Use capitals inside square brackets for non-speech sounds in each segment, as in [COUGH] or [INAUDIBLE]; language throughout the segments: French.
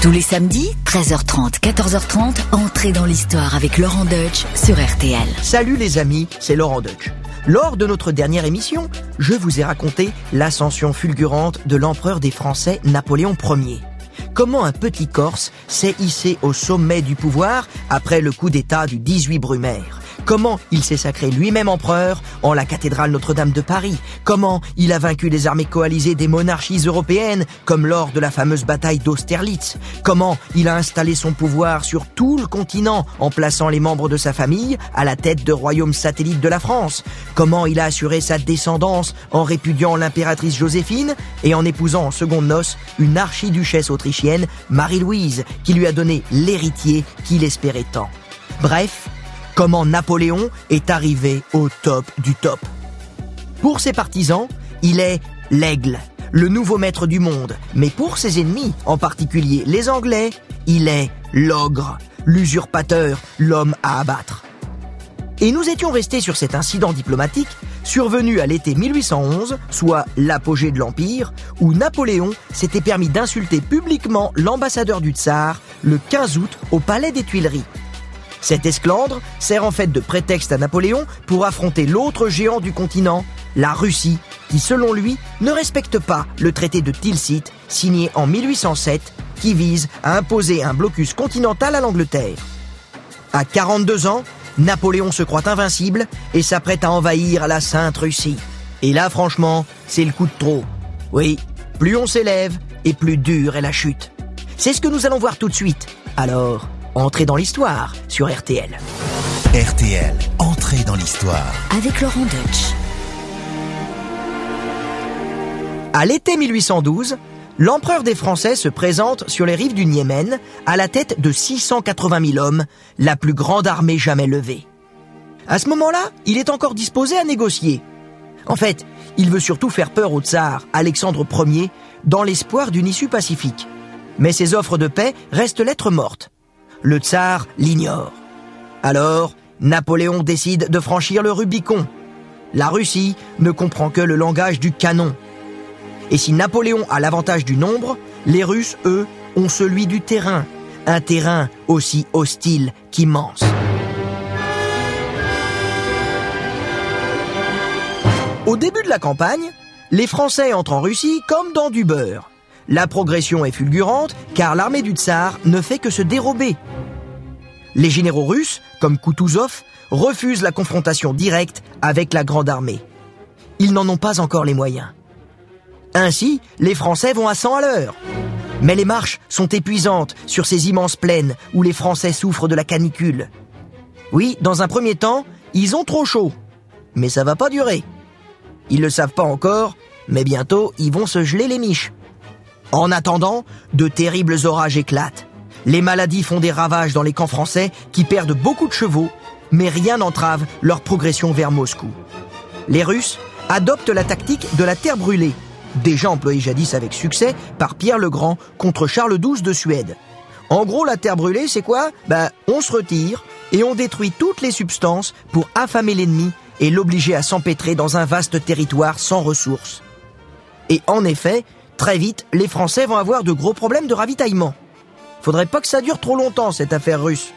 Tous les samedis, 13h30, 14h30, entrez dans l'histoire avec Laurent Deutsch sur RTL. Salut les amis, c'est Laurent Deutsch. Lors de notre dernière émission, je vous ai raconté l'ascension fulgurante de l'empereur des Français Napoléon Ier. Comment un petit Corse s'est hissé au sommet du pouvoir après le coup d'État du 18 Brumaire? Comment il s'est sacré lui-même empereur en la cathédrale Notre-Dame de Paris, comment il a vaincu les armées coalisées des monarchies européennes, comme lors de la fameuse bataille d'Austerlitz, comment il a installé son pouvoir sur tout le continent en plaçant les membres de sa famille à la tête de royaumes satellites de la France, comment il a assuré sa descendance en répudiant l'impératrice Joséphine et en épousant en seconde noces une archiduchesse autrichienne, Marie-Louise, qui lui a donné l'héritier qu'il espérait tant? Bref, comment Napoléon est arrivé au top du top. Pour ses partisans, il est l'aigle, le nouveau maître du monde, mais pour ses ennemis, en particulier les Anglais, il est l'ogre, l'usurpateur, l'homme à abattre. Et nous étions restés sur cet incident diplomatique survenu à l'été 1811, soit l'apogée de l'Empire, où Napoléon s'était permis d'insulter publiquement l'ambassadeur du tsar le 15 août au palais des Tuileries. Cet esclandre sert en fait de prétexte à Napoléon pour affronter l'autre géant du continent, la Russie, qui selon lui ne respecte pas le traité de Tilsit signé en 1807 qui vise à imposer un blocus continental à l'Angleterre. À 42 ans, Napoléon se croit invincible et s'apprête à envahir la Sainte Russie. Et là, franchement, c'est le coup de trop. Oui, plus on s'élève et plus dure est la chute. C'est ce que nous allons voir tout de suite. Alors, Entrez dans l'histoire sur RTL. RTL, entrez dans l'histoire. Avec Laurent Deutsch. À l'été 1812, l'empereur des Français se présente sur les rives du Niémen à la tête de 680 000 hommes, la plus grande armée jamais levée. À ce moment-là, il est encore disposé à négocier. En fait, il veut surtout faire peur au tsar Alexandre Ier dans l'espoir d'une issue pacifique. Mais ses offres de paix restent lettres mortes le tsar l'ignore. Alors, Napoléon décide de franchir le Rubicon. La Russie ne comprend que le langage du canon. Et si Napoléon a l'avantage du nombre, les Russes, eux, ont celui du terrain. Un terrain aussi hostile qu'immense. Au début de la campagne, les Français entrent en Russie comme dans du beurre. La progression est fulgurante car l'armée du tsar ne fait que se dérober. Les généraux russes, comme Kutuzov, refusent la confrontation directe avec la grande armée. Ils n'en ont pas encore les moyens. Ainsi, les Français vont à 100 à l'heure. Mais les marches sont épuisantes sur ces immenses plaines où les Français souffrent de la canicule. Oui, dans un premier temps, ils ont trop chaud. Mais ça va pas durer. Ils le savent pas encore, mais bientôt ils vont se geler les miches. En attendant, de terribles orages éclatent. Les maladies font des ravages dans les camps français qui perdent beaucoup de chevaux, mais rien n'entrave leur progression vers Moscou. Les Russes adoptent la tactique de la terre brûlée, déjà employée jadis avec succès par Pierre le Grand contre Charles XII de Suède. En gros, la terre brûlée, c'est quoi? Ben, on se retire et on détruit toutes les substances pour affamer l'ennemi et l'obliger à s'empêtrer dans un vaste territoire sans ressources. Et en effet, Très vite, les Français vont avoir de gros problèmes de ravitaillement. Faudrait pas que ça dure trop longtemps, cette affaire russe.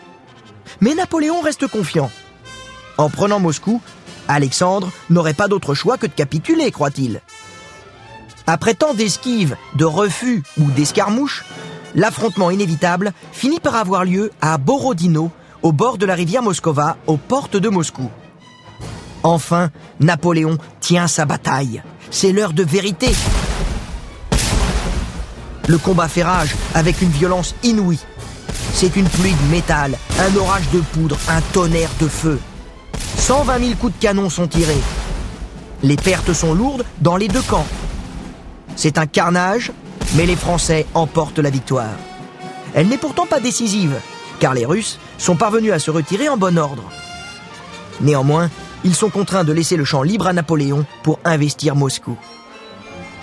Mais Napoléon reste confiant. En prenant Moscou, Alexandre n'aurait pas d'autre choix que de capituler, croit-il. Après tant d'esquives, de refus ou d'escarmouches, l'affrontement inévitable finit par avoir lieu à Borodino, au bord de la rivière Moscova, aux portes de Moscou. Enfin, Napoléon tient sa bataille. C'est l'heure de vérité. Le combat fait rage avec une violence inouïe. C'est une pluie de métal, un orage de poudre, un tonnerre de feu. 120 000 coups de canon sont tirés. Les pertes sont lourdes dans les deux camps. C'est un carnage, mais les Français emportent la victoire. Elle n'est pourtant pas décisive, car les Russes sont parvenus à se retirer en bon ordre. Néanmoins, ils sont contraints de laisser le champ libre à Napoléon pour investir Moscou.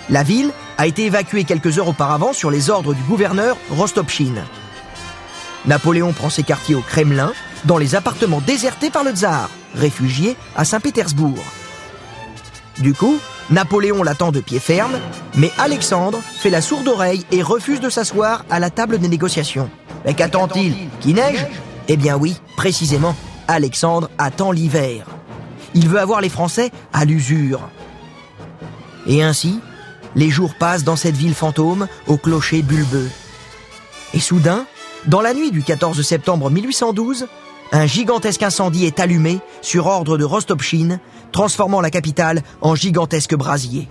La ville a été évacuée quelques heures auparavant sur les ordres du gouverneur Rostopchine. Napoléon prend ses quartiers au Kremlin, dans les appartements désertés par le tsar, réfugié à Saint-Pétersbourg. Du coup, Napoléon l'attend de pied ferme, mais Alexandre fait la sourde oreille et refuse de s'asseoir à la table des négociations. Mais qu'attend-il? Qui neige? Eh bien oui, précisément, Alexandre attend l'hiver. Il veut avoir les Français à l'usure. Et ainsi, les jours passent dans cette ville fantôme au clocher bulbeux. Et soudain, dans la nuit du 14 septembre 1812, un gigantesque incendie est allumé sur ordre de Rostopchine, transformant la capitale en gigantesque brasier.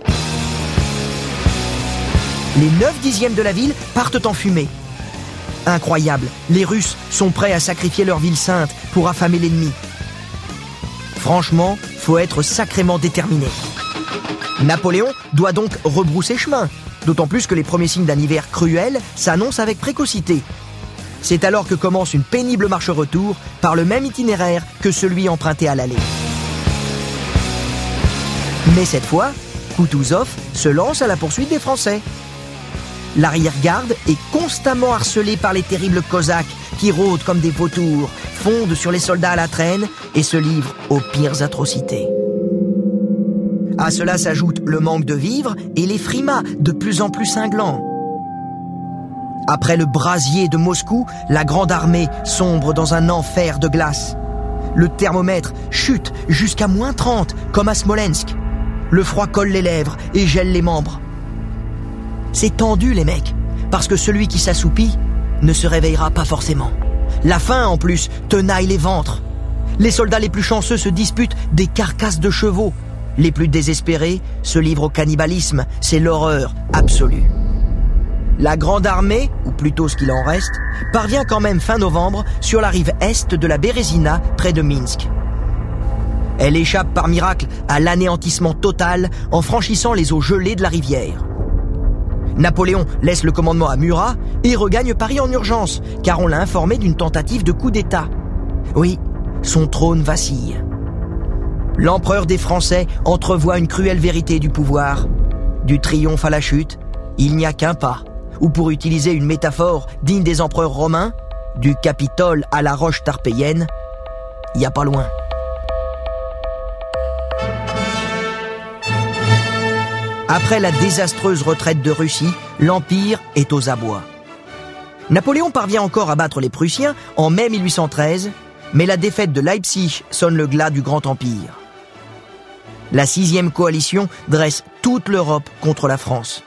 Les 9 dixièmes de la ville partent en fumée. Incroyable, les Russes sont prêts à sacrifier leur ville sainte pour affamer l'ennemi. Franchement, faut être sacrément déterminé. Napoléon doit donc rebrousser chemin, d'autant plus que les premiers signes d'un hiver cruel s'annoncent avec précocité. C'est alors que commence une pénible marche-retour par le même itinéraire que celui emprunté à l'aller. Mais cette fois, Kutuzov se lance à la poursuite des Français. L'arrière-garde est constamment harcelée par les terribles Cosaques qui rôdent comme des vautours, fondent sur les soldats à la traîne et se livrent aux pires atrocités. À cela s'ajoute le manque de vivres et les frimas de plus en plus cinglants. Après le brasier de Moscou, la grande armée sombre dans un enfer de glace. Le thermomètre chute jusqu'à moins 30, comme à Smolensk. Le froid colle les lèvres et gèle les membres. C'est tendu, les mecs, parce que celui qui s'assoupit ne se réveillera pas forcément. La faim, en plus, tenaille les ventres. Les soldats les plus chanceux se disputent des carcasses de chevaux. Les plus désespérés se livrent au cannibalisme. C'est l'horreur absolue. La Grande Armée, ou plutôt ce qu'il en reste, parvient quand même fin novembre sur la rive est de la Bérésina, près de Minsk. Elle échappe par miracle à l'anéantissement total en franchissant les eaux gelées de la rivière. Napoléon laisse le commandement à Murat et regagne Paris en urgence, car on l'a informé d'une tentative de coup d'État. Oui, son trône vacille. L'empereur des Français entrevoit une cruelle vérité du pouvoir. Du triomphe à la chute, il n'y a qu'un pas ou pour utiliser une métaphore digne des empereurs romains, du Capitole à la roche tarpéienne, il n'y a pas loin. Après la désastreuse retraite de Russie, l'Empire est aux abois. Napoléon parvient encore à battre les Prussiens en mai 1813, mais la défaite de Leipzig sonne le glas du Grand Empire. La sixième coalition dresse toute l'Europe contre la France.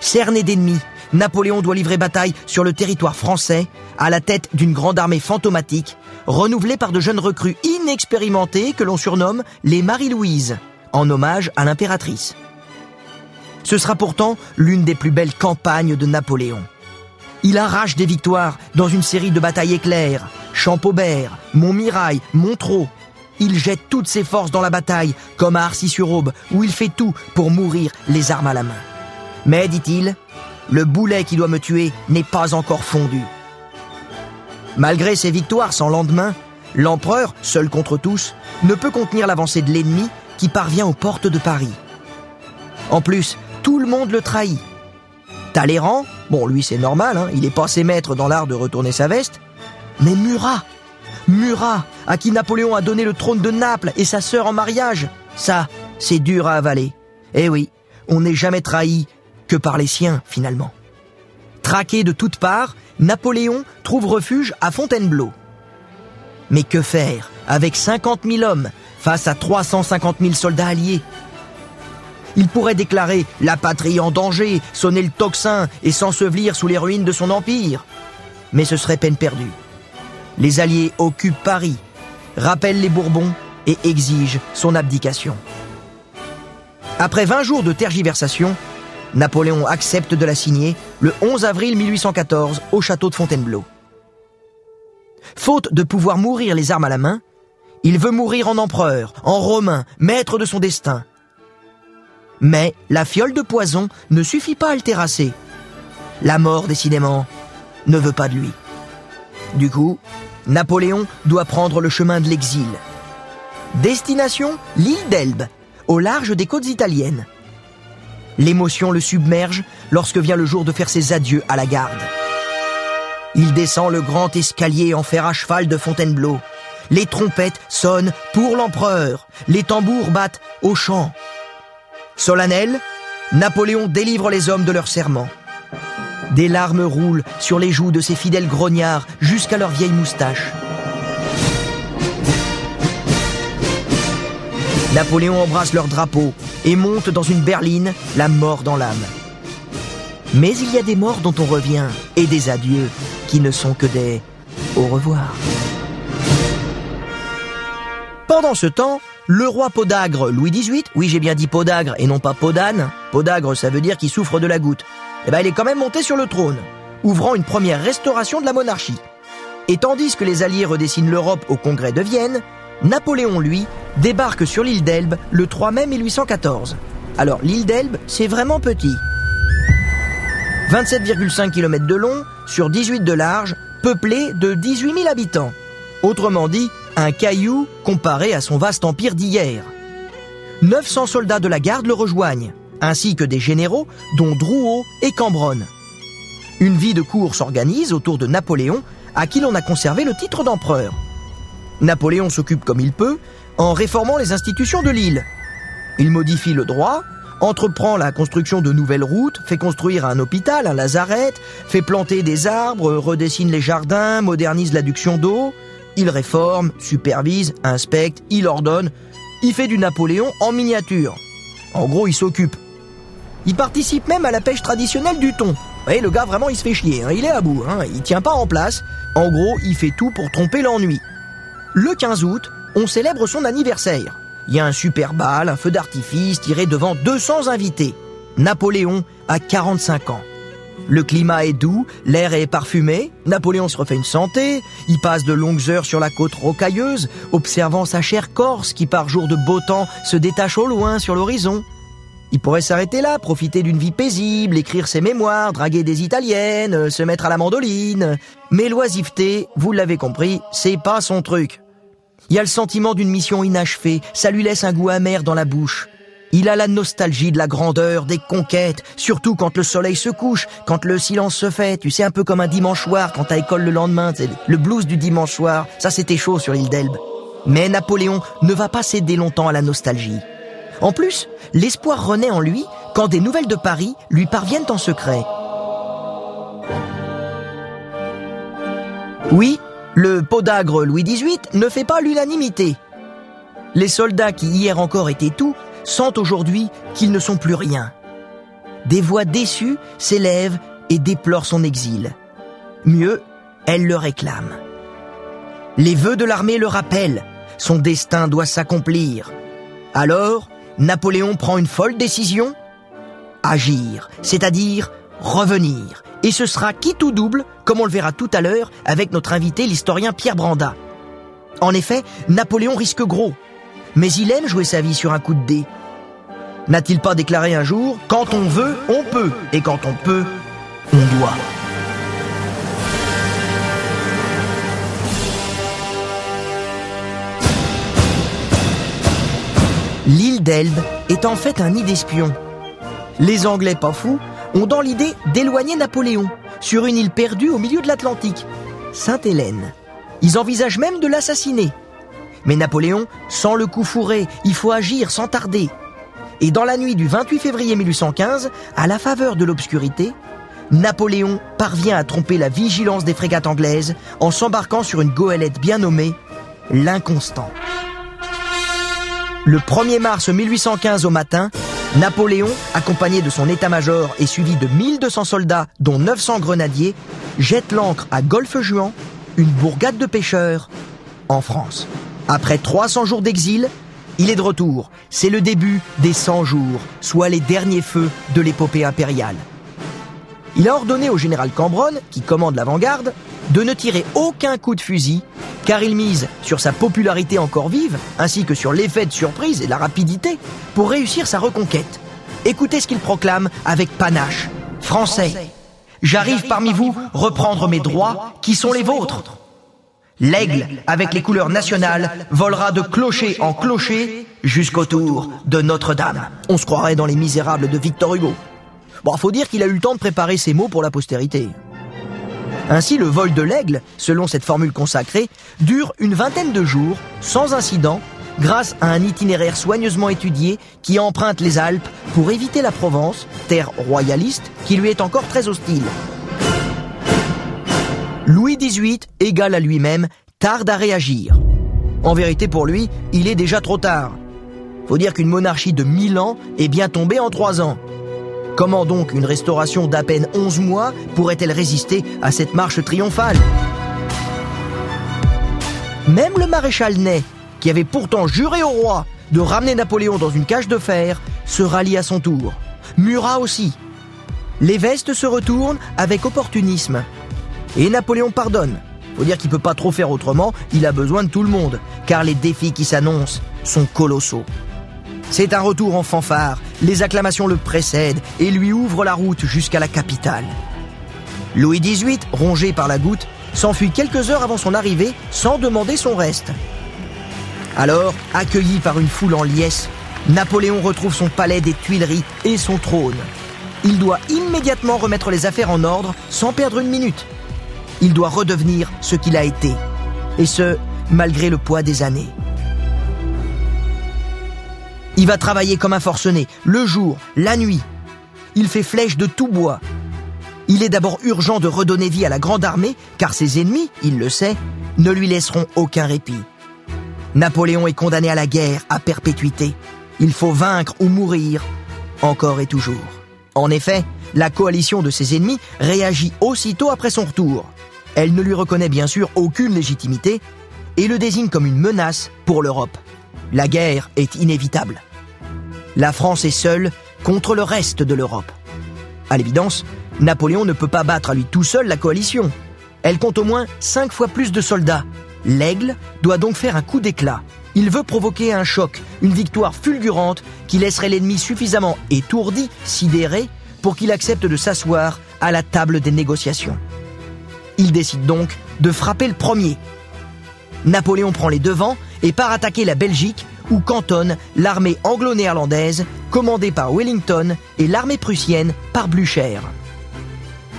Cerné d'ennemis, Napoléon doit livrer bataille sur le territoire français à la tête d'une grande armée fantomatique, renouvelée par de jeunes recrues inexpérimentées que l'on surnomme les Marie-Louise, en hommage à l'impératrice. Ce sera pourtant l'une des plus belles campagnes de Napoléon. Il arrache des victoires dans une série de batailles éclairs, Champaubert, Montmirail, Montreux. Il jette toutes ses forces dans la bataille, comme à Arcis-sur-Aube, où il fait tout pour mourir les armes à la main. Mais, dit-il, le boulet qui doit me tuer n'est pas encore fondu. Malgré ses victoires sans lendemain, l'empereur, seul contre tous, ne peut contenir l'avancée de l'ennemi qui parvient aux portes de Paris. En plus, tout le monde le trahit. Talleyrand, bon lui c'est normal, hein, il est passé maître dans l'art de retourner sa veste, mais Murat, Murat, à qui Napoléon a donné le trône de Naples et sa sœur en mariage, ça, c'est dur à avaler. Eh oui, on n'est jamais trahi que par les siens finalement. Traqué de toutes parts, Napoléon trouve refuge à Fontainebleau. Mais que faire avec 50 000 hommes face à 350 000 soldats alliés? Il pourrait déclarer la patrie en danger, sonner le tocsin et s'ensevelir sous les ruines de son empire. Mais ce serait peine perdue. Les Alliés occupent Paris, rappellent les Bourbons et exigent son abdication. Après 20 jours de tergiversation, Napoléon accepte de la signer le 11 avril 1814 au château de Fontainebleau. Faute de pouvoir mourir les armes à la main, il veut mourir en empereur, en romain, maître de son destin. Mais la fiole de poison ne suffit pas à le terrasser. La mort, décidément, ne veut pas de lui. Du coup, Napoléon doit prendre le chemin de l'exil. Destination l'île d'Elbe, au large des côtes italiennes. L'émotion le submerge lorsque vient le jour de faire ses adieux à la garde. Il descend le grand escalier en fer à cheval de Fontainebleau. Les trompettes sonnent pour l'empereur. Les tambours battent au chant. Solennel, Napoléon délivre les hommes de leur serment. Des larmes roulent sur les joues de ses fidèles grognards jusqu'à leurs vieilles moustaches. Napoléon embrasse leur drapeau et monte dans une berline, la mort dans l'âme. Mais il y a des morts dont on revient et des adieux qui ne sont que des au revoir. Pendant ce temps, le roi Podagre Louis XVIII, oui j'ai bien dit Podagre et non pas Podane, Podagre ça veut dire qu'il souffre de la goutte, eh ben il est quand même monté sur le trône, ouvrant une première restauration de la monarchie. Et tandis que les Alliés redessinent l'Europe au congrès de Vienne, Napoléon, lui, débarque sur l'île d'Elbe le 3 mai 1814. Alors l'île d'Elbe, c'est vraiment petit. 27,5 km de long sur 18 de large, peuplé de 18 000 habitants. Autrement dit, un caillou comparé à son vaste empire d'hier. 900 soldats de la garde le rejoignent, ainsi que des généraux dont Drouot et Cambronne. Une vie de cour s'organise autour de Napoléon, à qui l'on a conservé le titre d'empereur. Napoléon s'occupe comme il peut en réformant les institutions de l'île. Il modifie le droit, entreprend la construction de nouvelles routes, fait construire un hôpital, un lazaret, fait planter des arbres, redessine les jardins, modernise l'adduction d'eau. Il réforme, supervise, inspecte, il ordonne. Il fait du Napoléon en miniature. En gros, il s'occupe. Il participe même à la pêche traditionnelle du thon. Et le gars vraiment il se fait chier, hein. il est à bout, hein. il tient pas en place. En gros, il fait tout pour tromper l'ennui. Le 15 août, on célèbre son anniversaire. Il y a un super bal, un feu d'artifice tiré devant 200 invités. Napoléon a 45 ans. Le climat est doux, l'air est parfumé, Napoléon se refait une santé, il passe de longues heures sur la côte rocailleuse, observant sa chère Corse qui par jour de beau temps se détache au loin sur l'horizon. Il pourrait s'arrêter là, profiter d'une vie paisible, écrire ses mémoires, draguer des italiennes, se mettre à la mandoline. Mais l'oisiveté, vous l'avez compris, c'est pas son truc. Il y a le sentiment d'une mission inachevée, ça lui laisse un goût amer dans la bouche. Il a la nostalgie de la grandeur, des conquêtes, surtout quand le soleil se couche, quand le silence se fait, tu sais, un peu comme un dimanche soir quand t'as école le lendemain, le blues du dimanche soir, ça c'était chaud sur l'île d'Elbe. Mais Napoléon ne va pas céder longtemps à la nostalgie. En plus, l'espoir renaît en lui quand des nouvelles de Paris lui parviennent en secret. Oui, le podagre Louis XVIII ne fait pas l'unanimité. Les soldats qui hier encore étaient tout sentent aujourd'hui qu'ils ne sont plus rien. Des voix déçues s'élèvent et déplorent son exil. Mieux, elles le réclament. Les vœux de l'armée le rappellent. Son destin doit s'accomplir. Alors, Napoléon prend une folle décision Agir, c'est-à-dire revenir, et ce sera quitte ou double, comme on le verra tout à l'heure avec notre invité l'historien Pierre Branda. En effet, Napoléon risque gros, mais il aime jouer sa vie sur un coup de dé. N'a-t-il pas déclaré un jour ⁇ Quand on veut, on peut, et quand on peut, on doit ⁇ L'île d'Elbe est en fait un nid d'espions. Les Anglais pas fous ont dans l'idée d'éloigner Napoléon sur une île perdue au milieu de l'Atlantique, Sainte-Hélène. Ils envisagent même de l'assassiner. Mais Napoléon sent le coup fourré, il faut agir sans tarder. Et dans la nuit du 28 février 1815, à la faveur de l'obscurité, Napoléon parvient à tromper la vigilance des frégates anglaises en s'embarquant sur une goélette bien nommée l'Inconstant. Le 1er mars 1815 au matin, Napoléon, accompagné de son état-major et suivi de 1200 soldats, dont 900 grenadiers, jette l'ancre à Golfe-Juan, une bourgade de pêcheurs, en France. Après 300 jours d'exil, il est de retour. C'est le début des 100 jours, soit les derniers feux de l'épopée impériale. Il a ordonné au général Cambronne, qui commande l'avant-garde, de ne tirer aucun coup de fusil, car il mise sur sa popularité encore vive, ainsi que sur l'effet de surprise et la rapidité, pour réussir sa reconquête. Écoutez ce qu'il proclame avec panache. Français, j'arrive parmi vous reprendre mes droits qui sont les vôtres. L'aigle, avec les couleurs nationales, volera de clocher en clocher jusqu'au tour de Notre-Dame. On se croirait dans les misérables de Victor Hugo. Bon, faut dire qu'il a eu le temps de préparer ses mots pour la postérité. Ainsi, le vol de l'aigle, selon cette formule consacrée, dure une vingtaine de jours, sans incident, grâce à un itinéraire soigneusement étudié qui emprunte les Alpes pour éviter la Provence, terre royaliste qui lui est encore très hostile. Louis XVIII, égal à lui-même, tarde à réagir. En vérité, pour lui, il est déjà trop tard. Faut dire qu'une monarchie de 1000 ans est bien tombée en 3 ans. Comment donc une restauration d'à peine 11 mois pourrait-elle résister à cette marche triomphale? Même le maréchal Ney, qui avait pourtant juré au roi de ramener Napoléon dans une cage de fer, se rallie à son tour. Murat aussi. Les vestes se retournent avec opportunisme. Et Napoléon pardonne. Faut dire qu'il peut pas trop faire autrement, il a besoin de tout le monde, car les défis qui s'annoncent sont colossaux. C'est un retour en fanfare, les acclamations le précèdent et lui ouvrent la route jusqu'à la capitale. Louis XVIII, rongé par la goutte, s'enfuit quelques heures avant son arrivée sans demander son reste. Alors, accueilli par une foule en liesse, Napoléon retrouve son palais des Tuileries et son trône. Il doit immédiatement remettre les affaires en ordre sans perdre une minute. Il doit redevenir ce qu'il a été. Et ce, malgré le poids des années. Il va travailler comme un forcené, le jour, la nuit. Il fait flèche de tout bois. Il est d'abord urgent de redonner vie à la grande armée, car ses ennemis, il le sait, ne lui laisseront aucun répit. Napoléon est condamné à la guerre, à perpétuité. Il faut vaincre ou mourir, encore et toujours. En effet, la coalition de ses ennemis réagit aussitôt après son retour. Elle ne lui reconnaît bien sûr aucune légitimité et le désigne comme une menace pour l'Europe. La guerre est inévitable. La France est seule contre le reste de l'Europe. À l'évidence, Napoléon ne peut pas battre à lui tout seul la coalition. Elle compte au moins cinq fois plus de soldats. L'aigle doit donc faire un coup d'éclat. Il veut provoquer un choc, une victoire fulgurante qui laisserait l'ennemi suffisamment étourdi, sidéré, pour qu'il accepte de s'asseoir à la table des négociations. Il décide donc de frapper le premier. Napoléon prend les devants et part attaquer la Belgique où cantonne l'armée anglo-néerlandaise commandée par Wellington et l'armée prussienne par Blücher.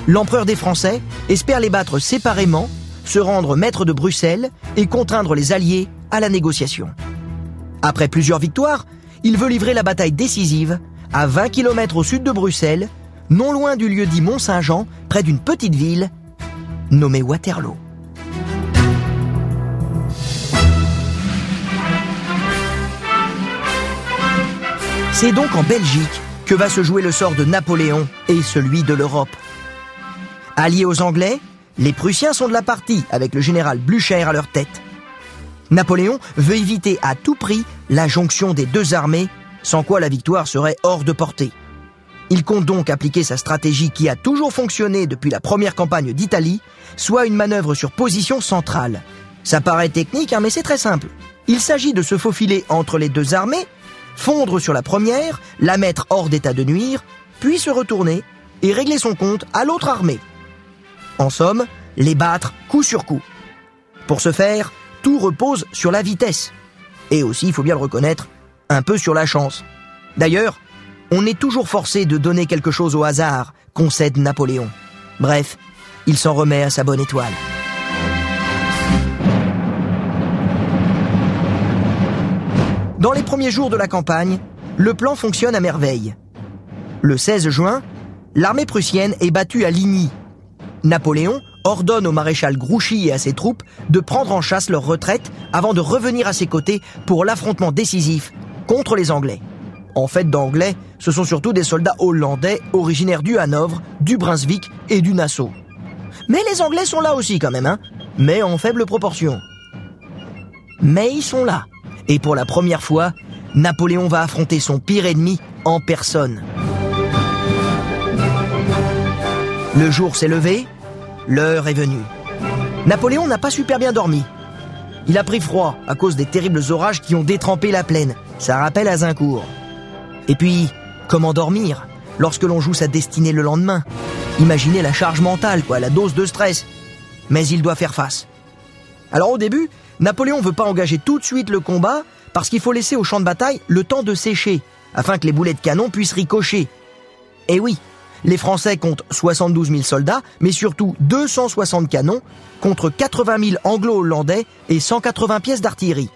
L'empereur des Français espère les battre séparément, se rendre maître de Bruxelles et contraindre les Alliés à la négociation. Après plusieurs victoires, il veut livrer la bataille décisive à 20 km au sud de Bruxelles, non loin du lieu dit Mont-Saint-Jean, près d'une petite ville nommée Waterloo. C'est donc en Belgique que va se jouer le sort de Napoléon et celui de l'Europe. Alliés aux Anglais, les Prussiens sont de la partie avec le général Blücher à leur tête. Napoléon veut éviter à tout prix la jonction des deux armées, sans quoi la victoire serait hors de portée. Il compte donc appliquer sa stratégie qui a toujours fonctionné depuis la première campagne d'Italie, soit une manœuvre sur position centrale. Ça paraît technique, hein, mais c'est très simple. Il s'agit de se faufiler entre les deux armées fondre sur la première, la mettre hors d'état de nuire, puis se retourner et régler son compte à l'autre armée. En somme, les battre coup sur coup. Pour ce faire, tout repose sur la vitesse. Et aussi, il faut bien le reconnaître, un peu sur la chance. D'ailleurs, on est toujours forcé de donner quelque chose au hasard, concède Napoléon. Bref, il s'en remet à sa bonne étoile. Dans les premiers jours de la campagne, le plan fonctionne à merveille. Le 16 juin, l'armée prussienne est battue à Ligny. Napoléon ordonne au maréchal Grouchy et à ses troupes de prendre en chasse leur retraite avant de revenir à ses côtés pour l'affrontement décisif contre les Anglais. En fait, d'Anglais, ce sont surtout des soldats hollandais originaires du Hanovre, du Brunswick et du Nassau. Mais les Anglais sont là aussi quand même, hein, mais en faible proportion. Mais ils sont là. Et pour la première fois, Napoléon va affronter son pire ennemi en personne. Le jour s'est levé, l'heure est venue. Napoléon n'a pas super bien dormi. Il a pris froid à cause des terribles orages qui ont détrempé la plaine. Ça rappelle Azincourt. Et puis, comment dormir lorsque l'on joue sa destinée le lendemain? Imaginez la charge mentale, quoi, la dose de stress. Mais il doit faire face. Alors au début, Napoléon veut pas engager tout de suite le combat parce qu'il faut laisser au champ de bataille le temps de sécher afin que les boulets de canon puissent ricocher. Et oui, Les Français comptent 72 000 soldats, mais surtout 260 canons contre 80 000 anglo-hollandais et 180 pièces d'artillerie.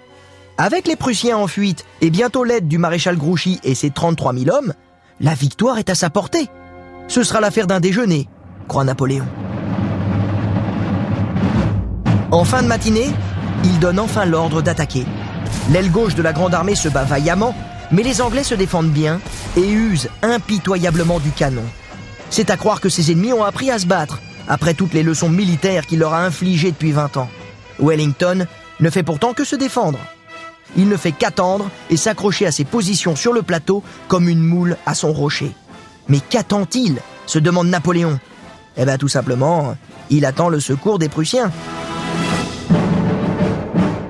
Avec les Prussiens en fuite et bientôt l'aide du maréchal Grouchy et ses 33 000 hommes, la victoire est à sa portée. Ce sera l'affaire d'un déjeuner, croit Napoléon. En fin de matinée, il donne enfin l'ordre d'attaquer. L'aile gauche de la Grande Armée se bat vaillamment, mais les Anglais se défendent bien et usent impitoyablement du canon. C'est à croire que ses ennemis ont appris à se battre, après toutes les leçons militaires qu'il leur a infligées depuis 20 ans. Wellington ne fait pourtant que se défendre. Il ne fait qu'attendre et s'accrocher à ses positions sur le plateau comme une moule à son rocher. Mais qu'attend-il? se demande Napoléon. Eh bien tout simplement, il attend le secours des Prussiens.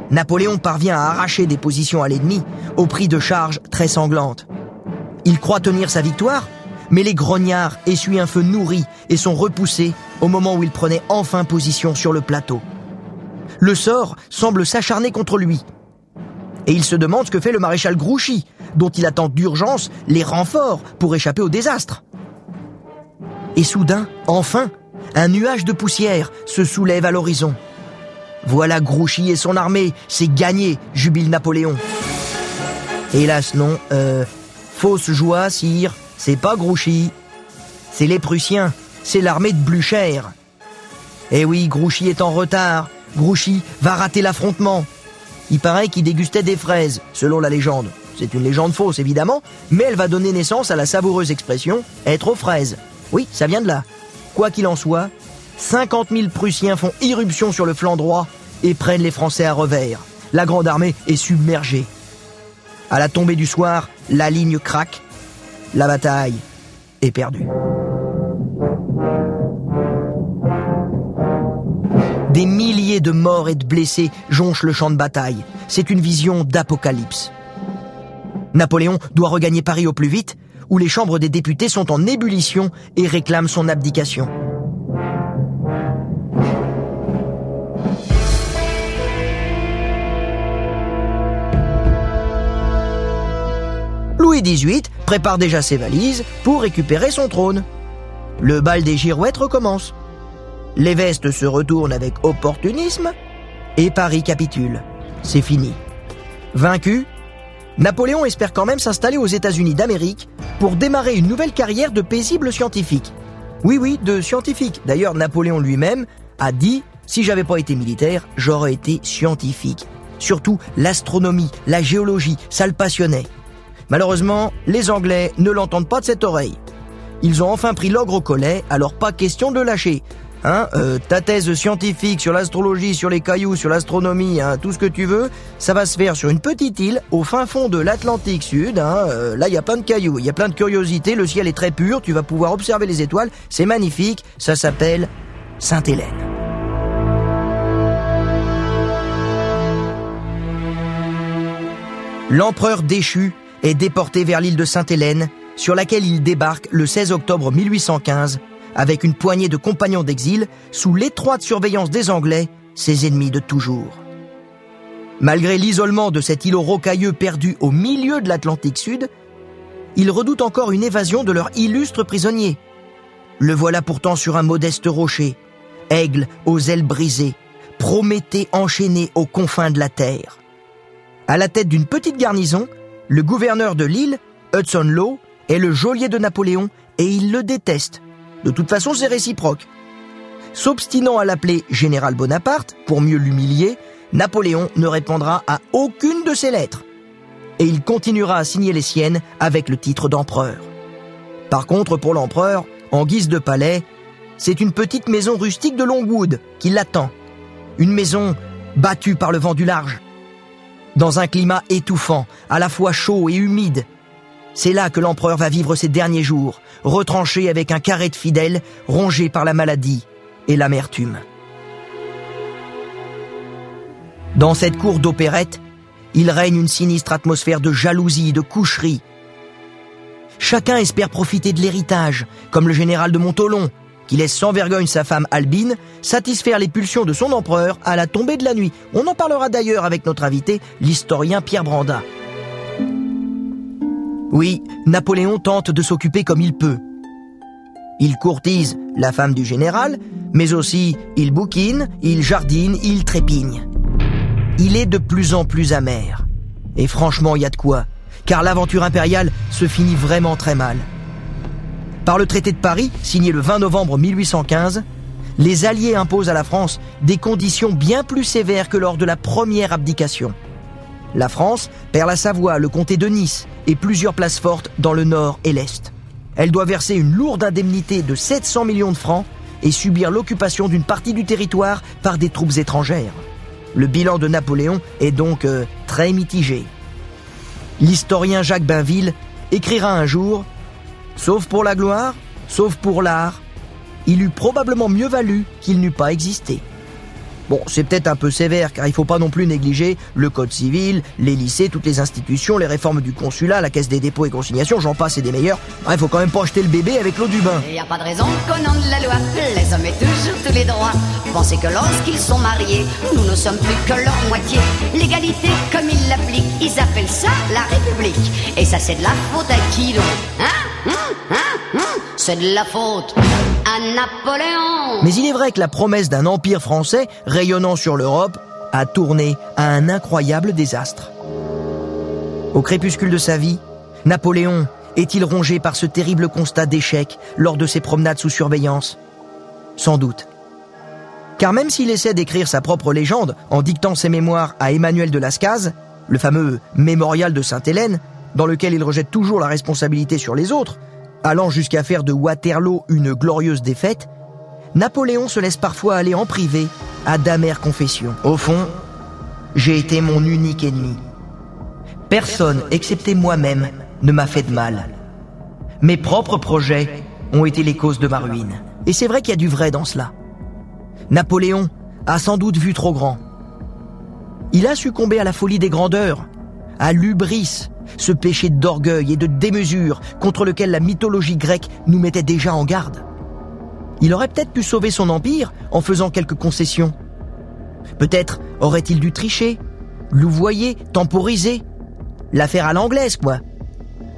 Napoléon parvient à arracher des positions à l'ennemi au prix de charges très sanglantes. Il croit tenir sa victoire, mais les grognards essuient un feu nourri et sont repoussés au moment où il prenait enfin position sur le plateau. Le sort semble s'acharner contre lui. Et il se demande ce que fait le maréchal Grouchy, dont il attend d'urgence les renforts pour échapper au désastre. Et soudain, enfin, un nuage de poussière se soulève à l'horizon. Voilà Grouchy et son armée, c'est gagné, jubile Napoléon. Hélas non, euh, fausse joie, sire, c'est pas Grouchy. C'est les Prussiens, c'est l'armée de Blücher. Eh oui, Grouchy est en retard, Grouchy va rater l'affrontement. Il paraît qu'il dégustait des fraises, selon la légende. C'est une légende fausse, évidemment, mais elle va donner naissance à la savoureuse expression être aux fraises. Oui, ça vient de là. Quoi qu'il en soit, 50 000 Prussiens font irruption sur le flanc droit et prennent les Français à revers. La grande armée est submergée. À la tombée du soir, la ligne craque. La bataille est perdue. Des milliers de morts et de blessés jonchent le champ de bataille. C'est une vision d'apocalypse. Napoléon doit regagner Paris au plus vite, où les chambres des députés sont en ébullition et réclament son abdication. Louis XVIII prépare déjà ses valises pour récupérer son trône. Le bal des girouettes recommence. Les vestes se retournent avec opportunisme et Paris capitule. C'est fini. Vaincu, Napoléon espère quand même s'installer aux États-Unis d'Amérique pour démarrer une nouvelle carrière de paisible scientifique. Oui, oui, de scientifique. D'ailleurs, Napoléon lui-même a dit si j'avais pas été militaire, j'aurais été scientifique. Surtout l'astronomie, la géologie, ça le passionnait. Malheureusement, les Anglais ne l'entendent pas de cette oreille. Ils ont enfin pris l'ogre au collet, alors pas question de lâcher. Hein, euh, ta thèse scientifique sur l'astrologie, sur les cailloux, sur l'astronomie, hein, tout ce que tu veux, ça va se faire sur une petite île au fin fond de l'Atlantique Sud. Hein, euh, là, il y a plein de cailloux, il y a plein de curiosités, le ciel est très pur, tu vas pouvoir observer les étoiles, c'est magnifique, ça s'appelle Sainte-Hélène. L'empereur déchu est déporté vers l'île de Sainte-Hélène, sur laquelle il débarque le 16 octobre 1815 avec une poignée de compagnons d'exil sous l'étroite surveillance des Anglais, ses ennemis de toujours. Malgré l'isolement de cet îlot rocailleux perdu au milieu de l'Atlantique Sud, ils redoutent encore une évasion de leur illustre prisonnier. Le voilà pourtant sur un modeste rocher, aigle aux ailes brisées, Prométhée enchaîné aux confins de la terre. À la tête d'une petite garnison, le gouverneur de l'île, Hudson Law, est le geôlier de Napoléon et il le déteste. De toute façon, c'est réciproque. S'obstinant à l'appeler Général Bonaparte, pour mieux l'humilier, Napoléon ne répondra à aucune de ses lettres. Et il continuera à signer les siennes avec le titre d'empereur. Par contre, pour l'empereur, en guise de palais, c'est une petite maison rustique de Longwood qui l'attend. Une maison battue par le vent du large, dans un climat étouffant, à la fois chaud et humide. C'est là que l'empereur va vivre ses derniers jours, retranché avec un carré de fidèles, rongé par la maladie et l'amertume. Dans cette cour d'opérette, il règne une sinistre atmosphère de jalousie, de coucherie. Chacun espère profiter de l'héritage, comme le général de Montolon, qui laisse sans vergogne sa femme Albine satisfaire les pulsions de son empereur à la tombée de la nuit. On en parlera d'ailleurs avec notre invité, l'historien Pierre Branda. Oui, Napoléon tente de s'occuper comme il peut. Il courtise la femme du général, mais aussi il bouquine, il jardine, il trépigne. Il est de plus en plus amer. Et franchement, il y a de quoi, car l'aventure impériale se finit vraiment très mal. Par le traité de Paris, signé le 20 novembre 1815, les Alliés imposent à la France des conditions bien plus sévères que lors de la première abdication. La France perd la Savoie, le comté de Nice et plusieurs places fortes dans le nord et l'est. Elle doit verser une lourde indemnité de 700 millions de francs et subir l'occupation d'une partie du territoire par des troupes étrangères. Le bilan de Napoléon est donc euh, très mitigé. L'historien Jacques Bainville écrira un jour Sauf pour la gloire, sauf pour l'art, il eût probablement mieux valu qu'il n'eût pas existé. Bon, c'est peut-être un peu sévère, car il faut pas non plus négliger le code civil, les lycées, toutes les institutions, les réformes du consulat, la caisse des dépôts et consignations, j'en passe et des meilleurs. Il faut quand même pas jeter le bébé avec l'eau du bain. Il n'y a pas de raison nom de la loi, les hommes aient toujours tous les droits. Pensez que lorsqu'ils sont mariés, nous ne sommes plus que leur moitié. L'égalité, comme ils l'appliquent, ils appellent ça la République. Et ça, c'est de la faute à qui donc Hein Hein Hein Hein C'est de la faute à Napoléon. Mais il est vrai que la promesse d'un empire français rayonnant sur l'Europe a tourné à un incroyable désastre. Au crépuscule de sa vie, Napoléon est-il rongé par ce terrible constat d'échec lors de ses promenades sous surveillance? Sans doute. Car même s'il essaie d'écrire sa propre légende en dictant ses mémoires à Emmanuel de Lascaz, le fameux mémorial de Sainte-Hélène, dans lequel il rejette toujours la responsabilité sur les autres, allant jusqu'à faire de Waterloo une glorieuse défaite, Napoléon se laisse parfois aller en privé à d'amères confessions. Au fond, j'ai été mon unique ennemi. Personne, excepté moi-même, ne m'a fait de mal. Mes propres projets ont été les causes de ma ruine. Et c'est vrai qu'il y a du vrai dans cela. Napoléon a sans doute vu trop grand. Il a succombé à la folie des grandeurs, à l'ubris, ce péché d'orgueil et de démesure contre lequel la mythologie grecque nous mettait déjà en garde. Il aurait peut-être pu sauver son empire en faisant quelques concessions. Peut-être aurait-il dû tricher, louvoyer, temporiser, l'affaire à l'anglaise, quoi.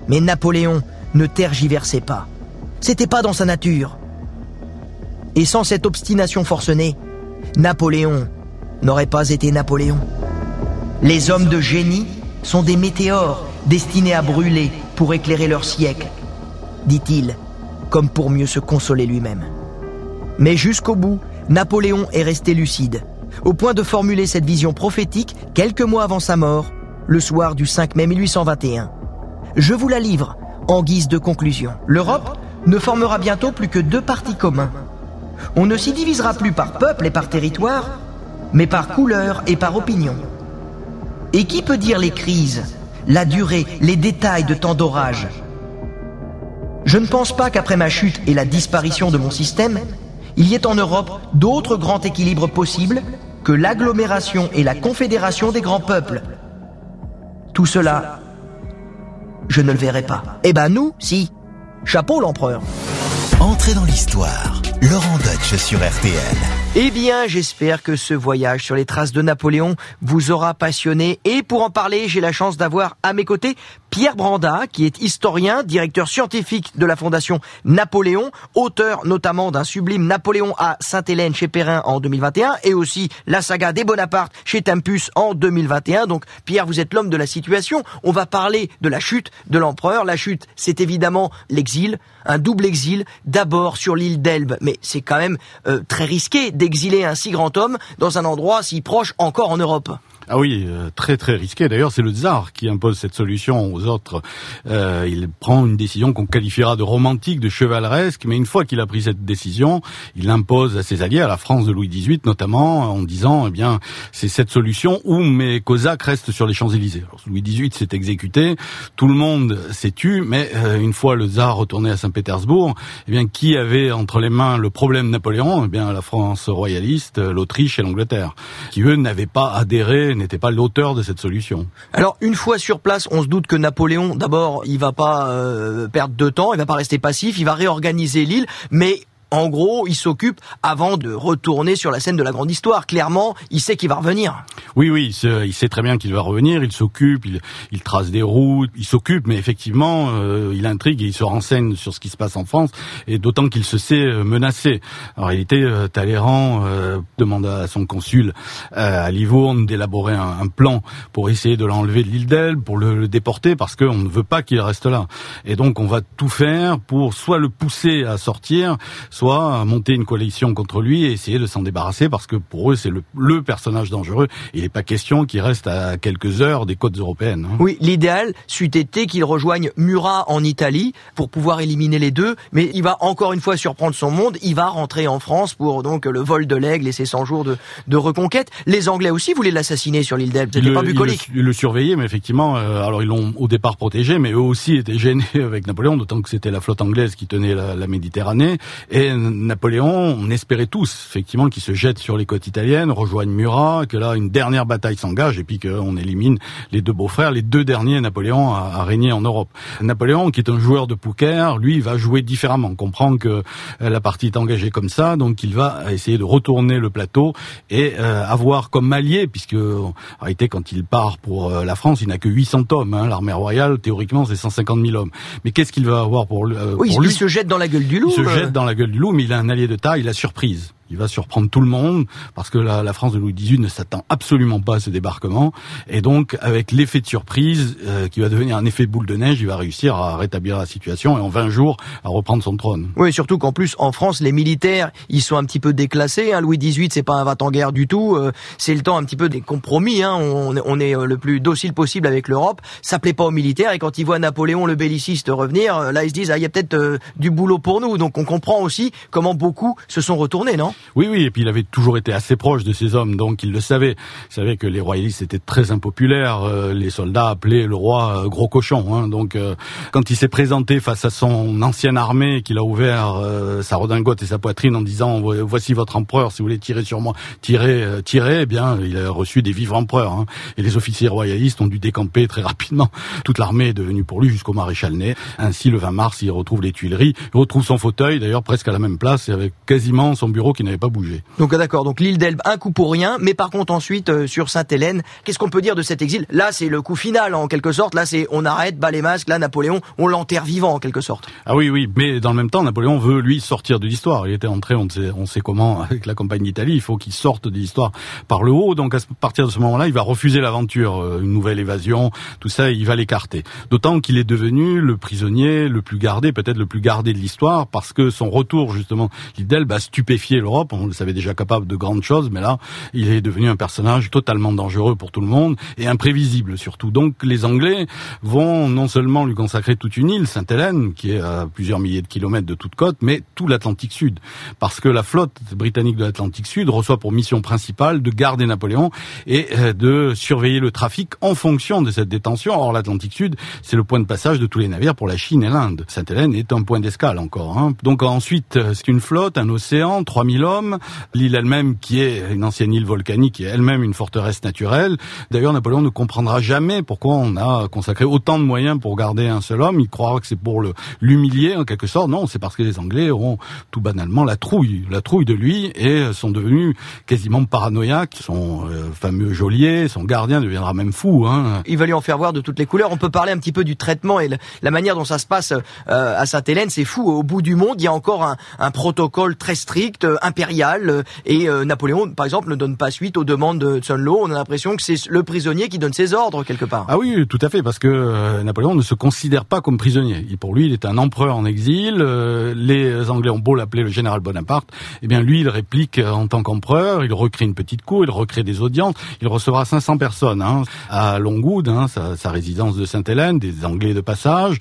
Mais Napoléon ne tergiversait pas. C'était pas dans sa nature. Et sans cette obstination forcenée, Napoléon n'aurait pas été Napoléon. Les hommes de génie sont des météores destinés à brûler pour éclairer leur siècle, dit-il, comme pour mieux se consoler lui-même. Mais jusqu'au bout, Napoléon est resté lucide, au point de formuler cette vision prophétique quelques mois avant sa mort, le soir du 5 mai 1821. Je vous la livre en guise de conclusion. L'Europe ne formera bientôt plus que deux partis communs. On ne s'y divisera plus par peuple et par territoire, mais par couleur et par opinion. Et qui peut dire les crises, la durée, les détails de tant d'orages? Je ne pense pas qu'après ma chute et la disparition de mon système, il y ait en Europe d'autres grands équilibres possibles que l'agglomération et la confédération des grands peuples. Tout cela, je ne le verrai pas. Eh ben nous, si. Chapeau l'empereur. Entrez dans l'histoire. Laurent Deutsch sur RTL. Eh bien, j'espère que ce voyage sur les traces de Napoléon vous aura passionné. Et pour en parler, j'ai la chance d'avoir à mes côtés Pierre Branda, qui est historien, directeur scientifique de la Fondation Napoléon, auteur notamment d'un sublime Napoléon à Sainte-Hélène chez Perrin en 2021 et aussi la saga des Bonaparte chez Tempus en 2021. Donc, Pierre, vous êtes l'homme de la situation. On va parler de la chute de l'empereur. La chute, c'est évidemment l'exil, un double exil, d'abord sur l'île d'Elbe, mais c'est quand même euh, très risqué d'exiler un si grand homme dans un endroit si proche encore en Europe. Ah oui, euh, très très risqué. D'ailleurs, c'est le tsar qui impose cette solution aux autres. Euh, il prend une décision qu'on qualifiera de romantique, de chevaleresque, mais une fois qu'il a pris cette décision, il l'impose à ses alliés, à la France de Louis XVIII notamment, en disant, eh bien, c'est cette solution où mes cosaques restent sur les Champs-Élysées. Louis XVIII s'est exécuté, tout le monde s'est tu, mais euh, une fois le tsar retourné à Saint-Pétersbourg, eh bien, qui avait entre les mains le problème Napoléon? Eh bien, la France royaliste, l'Autriche et l'Angleterre, qui eux n'avaient pas adhéré n'était pas l'auteur de cette solution. Alors une fois sur place, on se doute que Napoléon, d'abord, il va pas euh, perdre de temps, il va pas rester passif, il va réorganiser l'île, mais En gros, il s'occupe avant de retourner sur la scène de la grande histoire. Clairement, il sait qu'il va revenir. Oui, oui, il sait, très bien qu'il va revenir. Il s'occupe, il, trace des routes, il s'occupe, mais effectivement, euh, il intrigue et il se renseigne sur ce qui se passe en France, et d'autant qu'il se sait euh, menacé. En réalité, euh, Talleyrand demande à son consul à Livourne d'élaborer un, plan pour essayer de l'enlever de l'île d'Elbe, pour le déporter, parce qu'on ne veut pas qu'il reste là. Et donc, on va tout faire pour soit le pousser à sortir, soit monter une coalition contre lui et essayer de s'en débarrasser, parce que pour eux, c'est le, le personnage dangereux. Il n'est pas question qu'il reste à quelques heures des côtes européennes. Hein. Oui, l'idéal c'eût été qu'il rejoigne Murat en Italie pour pouvoir éliminer les deux, mais il va encore une fois surprendre son monde, il va rentrer en France pour donc le vol de l'aigle et ses 100 jours de, de reconquête. Les Anglais aussi voulaient l'assassiner sur l'île d'Elbe, c'était pas bucolique. Ils le, surveillaient, mais effectivement, euh, alors ils l'ont au départ protégé, mais eux aussi [LAUGHS] étaient gênés avec Napoléon, d'autant que c'était la flotte anglaise qui tenait la, la Méditerranée, et Napoléon, on espérait tous, effectivement, qu'il se jette sur les côtes italiennes, rejoigne Murat, que là, une dernière bataille s'engage, et puis qu'on élimine les deux beaux-frères, les deux derniers Napoléon à, à, régner en Europe. Napoléon, qui est un joueur de poker, lui, va jouer différemment, on comprend que euh, la partie est engagée comme ça, donc il va essayer de retourner le plateau et euh, avoir comme allié, puisque en réalité, quand il part pour euh, la France, il n'a que 800 hommes, hein, l'armée royale, théoriquement, c'est 150 000 hommes. Mais qu'est-ce qu'il va avoir pour, pour lui Il se jette dans la gueule du loup. Il se jette dans la gueule du mais il a un allié de taille, la surprise il va surprendre tout le monde parce que la, la France de Louis XVIII ne s'attend absolument pas à ce débarquement et donc avec l'effet de surprise euh, qui va devenir un effet boule de neige, il va réussir à rétablir la situation et en 20 jours à reprendre son trône. Oui, surtout qu'en plus en France les militaires ils sont un petit peu déclassés. Hein. Louis XVIII c'est pas un va en guerre du tout, euh, c'est le temps un petit peu des compromis. Hein. On, on, est euh, le plus docile possible avec l'Europe. Ça plaît pas aux militaires et quand ils voient Napoléon le belliciste revenir, là ils se disent ah il y a peut-être du boulot pour nous. Donc on comprend aussi comment beaucoup se sont retournés, non? Oui, oui, et puis il avait toujours été assez proche de ces hommes, donc il le savait. Il savait que les royalistes étaient très impopulaires. Euh, les soldats appelaient le roi euh, gros cochon. Hein, donc euh, quand il s'est présenté face à son ancienne armée, qu'il a ouvert sa redingote et sa poitrine en disant voici votre empereur, si vous voulez tirer sur moi, tirez, tirez, eh bien il a reçu des vivres empereurs. Hein. Et les officiers royalistes ont dû décamper très rapidement. [LAUGHS] Toute l'armée est devenue pour lui jusqu'au maréchal Ney. Ainsi, le 20 mars, il retrouve les Tuileries, il retrouve son fauteuil, d'ailleurs presque à la même place, et avec quasiment son bureau qui n'avait pas bougé. Donc d'accord, donc l'île d'Elbe, un coup pour rien, mais par contre ensuite euh, sur Sainte-Hélène, qu'est-ce qu'on peut dire de cet exil? Là, c'est le coup final en quelque sorte. Là, c'est on arrête, bas les masques. Là, Napoléon, on l'enterre vivant en quelque sorte. Ah oui, oui, mais dans le même temps, Napoléon veut lui sortir de l'histoire. Il était entré, on sait, on sait comment, [LAUGHS] avec la campagne d'Italie. Il faut qu'il sorte de l'histoire par le haut. Donc à partir de ce moment-là, il va refuser l'aventure, euh, une nouvelle évasion, tout ça, il va l'écarter. D'autant qu'il est devenu le prisonnier le plus gardé, peut-être le plus gardé de l'histoire, parce que son retour justement, l'île d'Elbe a stupéfié l'Europe. On le savait déjà capable de grandes choses, mais là, il est devenu un personnage totalement dangereux pour tout le monde et imprévisible surtout. Donc les Anglais vont non seulement lui consacrer toute une île, Sainte-Hélène, qui est à plusieurs milliers de kilomètres de toute côte, mais tout l'Atlantique Sud, parce que la flotte britannique de l'Atlantique Sud reçoit pour mission principale de garder Napoléon et euh, de surveiller le trafic en fonction de cette détention. Or l'Atlantique Sud, c'est le point de passage de tous les navires pour la Chine et l'Inde. Sainte-Hélène est un point d'escale encore. Hein. Donc ensuite, euh, c'est une flotte, un océan, 3000 hommes, l'île elle-même qui est une ancienne île volcanique, est elle-même une forteresse naturelle. D'ailleurs, Napoléon ne comprendra jamais pourquoi on a consacré autant de moyens pour garder un seul homme. Il croira que c'est pour le l'humilier en quelque sorte. Non, c'est parce que les Anglais auront tout banalement la trouille, la trouille de lui et sont devenus quasiment paranoïaques. Son euh, fameux geôlier, son gardien deviendra même fou. Hein. Il va lui en faire voir de toutes les couleurs. On peut parler un petit peu du traitement et la manière dont ça se passe euh, à Sainte-Hélène. C'est fou. Au bout du monde, il y a encore un, un protocole très strict, euh, impérial, et euh, Napoléon, par exemple, ne donne pas suite aux demandes de Tsunlo. On a l'impression que c'est le prisonnier qui donne ses ordres quelque part. Ah oui, tout à fait, parce que euh, Napoléon ne se considère pas comme prisonnier. Et pour lui, il est un empereur en exil. Euh, les Anglais ont beau l'appeler le général Bonaparte, eh bien lui, il réplique en tant qu'empereur. Il recrée une petite cour, il recrée des audiences. Il recevra 500 personnes hein, à Longwood, hein, sa, résidence de Sainte-Hélène, des Anglais de passage.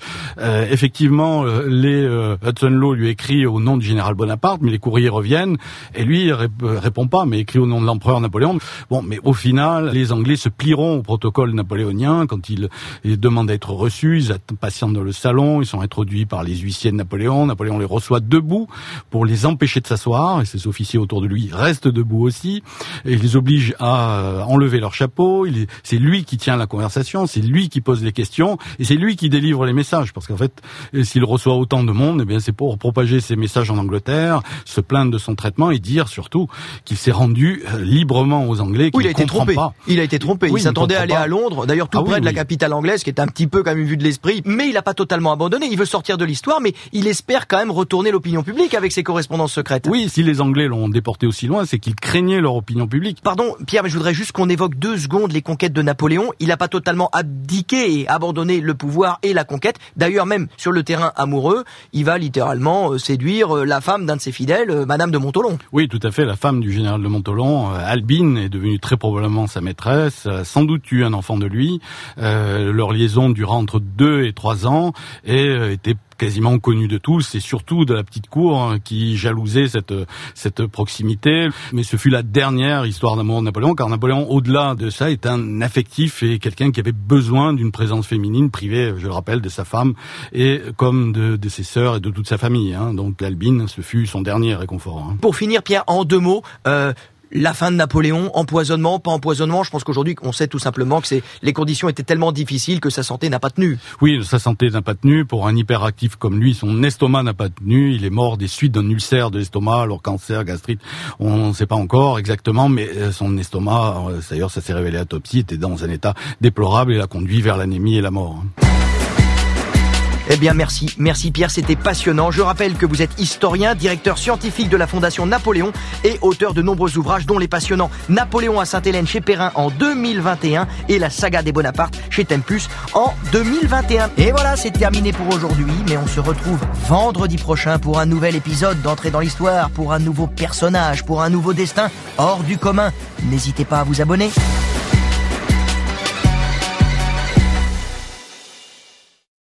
effectivement, les Hudson Law lui écrit au nom du général Bonaparte, mais les courriers reviennent Et lui, il répond pas, mais écrit au nom de l'empereur Napoléon. Bon, mais au final, les Anglais se plieront au protocole napoléonien quand ils, demandent à être reçus. Ils patientent dans le salon. Ils sont introduits par les huissiers de Napoléon. Napoléon les reçoit debout pour les empêcher de s'asseoir. Et ses officiers autour de lui restent debout aussi. Et il les oblige à euh, enlever leur chapeau. C'est lui qui tient la conversation. C'est lui qui pose les questions. Et c'est lui qui délivre les messages. Parce qu'en fait, s'il reçoit autant de monde, eh bien, c'est pour propager ses messages en Angleterre, se plaindre de son traitement et dire surtout qu'il s'est rendu euh, librement aux Anglais. Oui, il a été trompé. Il a été trompé. il s'attendait à aller à Londres, d'ailleurs tout ah près de la capitale anglaise, qui est un petit peu comme une vue de l'esprit. Mais il n'a pas totalement abandonné. Il veut sortir de l'histoire, mais il espère quand même retourner l'opinion publique avec ses correspondances secrètes. Oui, si les Anglais l'ont déporté aussi loin, c'est qu'ils craignaient leur opinion publique. Pardon, Pierre, mais je voudrais juste qu'on évoque deux secondes les conquêtes de Napoléon. Il n'a pas totalement abdiqué et abandonné le pouvoir et la conquête. D'ailleurs, même sur le terrain amoureux, il va littéralement euh, séduire euh, la femme d'un de ses fidèles, Madame de Oui, tout à fait. La femme du général de Montolon, Albine, est devenue très probablement sa maîtresse, a sans doute eu un enfant de lui. leur liaison dura entre deux et trois ans et était quasiment connu de tous et surtout de la petite cour hein, qui jalousait cette cette proximité. Mais ce fut la dernière histoire d'amour de Napoléon, car Napoléon, au-delà de ça, est un affectif et quelqu'un qui avait besoin d'une présence féminine privée, je le rappelle, de sa femme et comme de, de ses sœurs et de toute sa famille. Hein. Donc Albine, ce fut son dernier réconfort. Hein. Pour finir, Pierre, en deux mots. Euh la fin de Napoléon, empoisonnement, pas empoisonnement. Je pense qu'aujourd'hui, on sait tout simplement que c'est les conditions étaient tellement difficiles que sa santé n'a pas tenu. Oui, sa santé n'a pas tenu. Pour un hyperactif comme lui, son estomac n'a pas tenu. Il est mort des suites d'un ulcère de l'estomac, alors cancer, gastrite, on ne sait pas encore exactement, mais euh, son estomac, euh, d'ailleurs, ça s'est révélé à autopsie, était dans un état déplorable et l'a conduit vers l'anémie et la mort. Eh bien merci, merci Pierre, c'était passionnant. Je rappelle que vous êtes historien, directeur scientifique de la Fondation Napoléon et auteur de nombreux ouvrages dont les passionnants Napoléon à Sainte-Hélène chez Perrin en 2021 et la saga des Bonaparte chez Tempus en 2021. Et voilà, c'est terminé pour aujourd'hui, mais on se retrouve vendredi prochain pour un nouvel épisode d'entrée dans l'histoire, pour un nouveau personnage, pour un nouveau destin hors du commun. N'hésitez pas à vous abonner.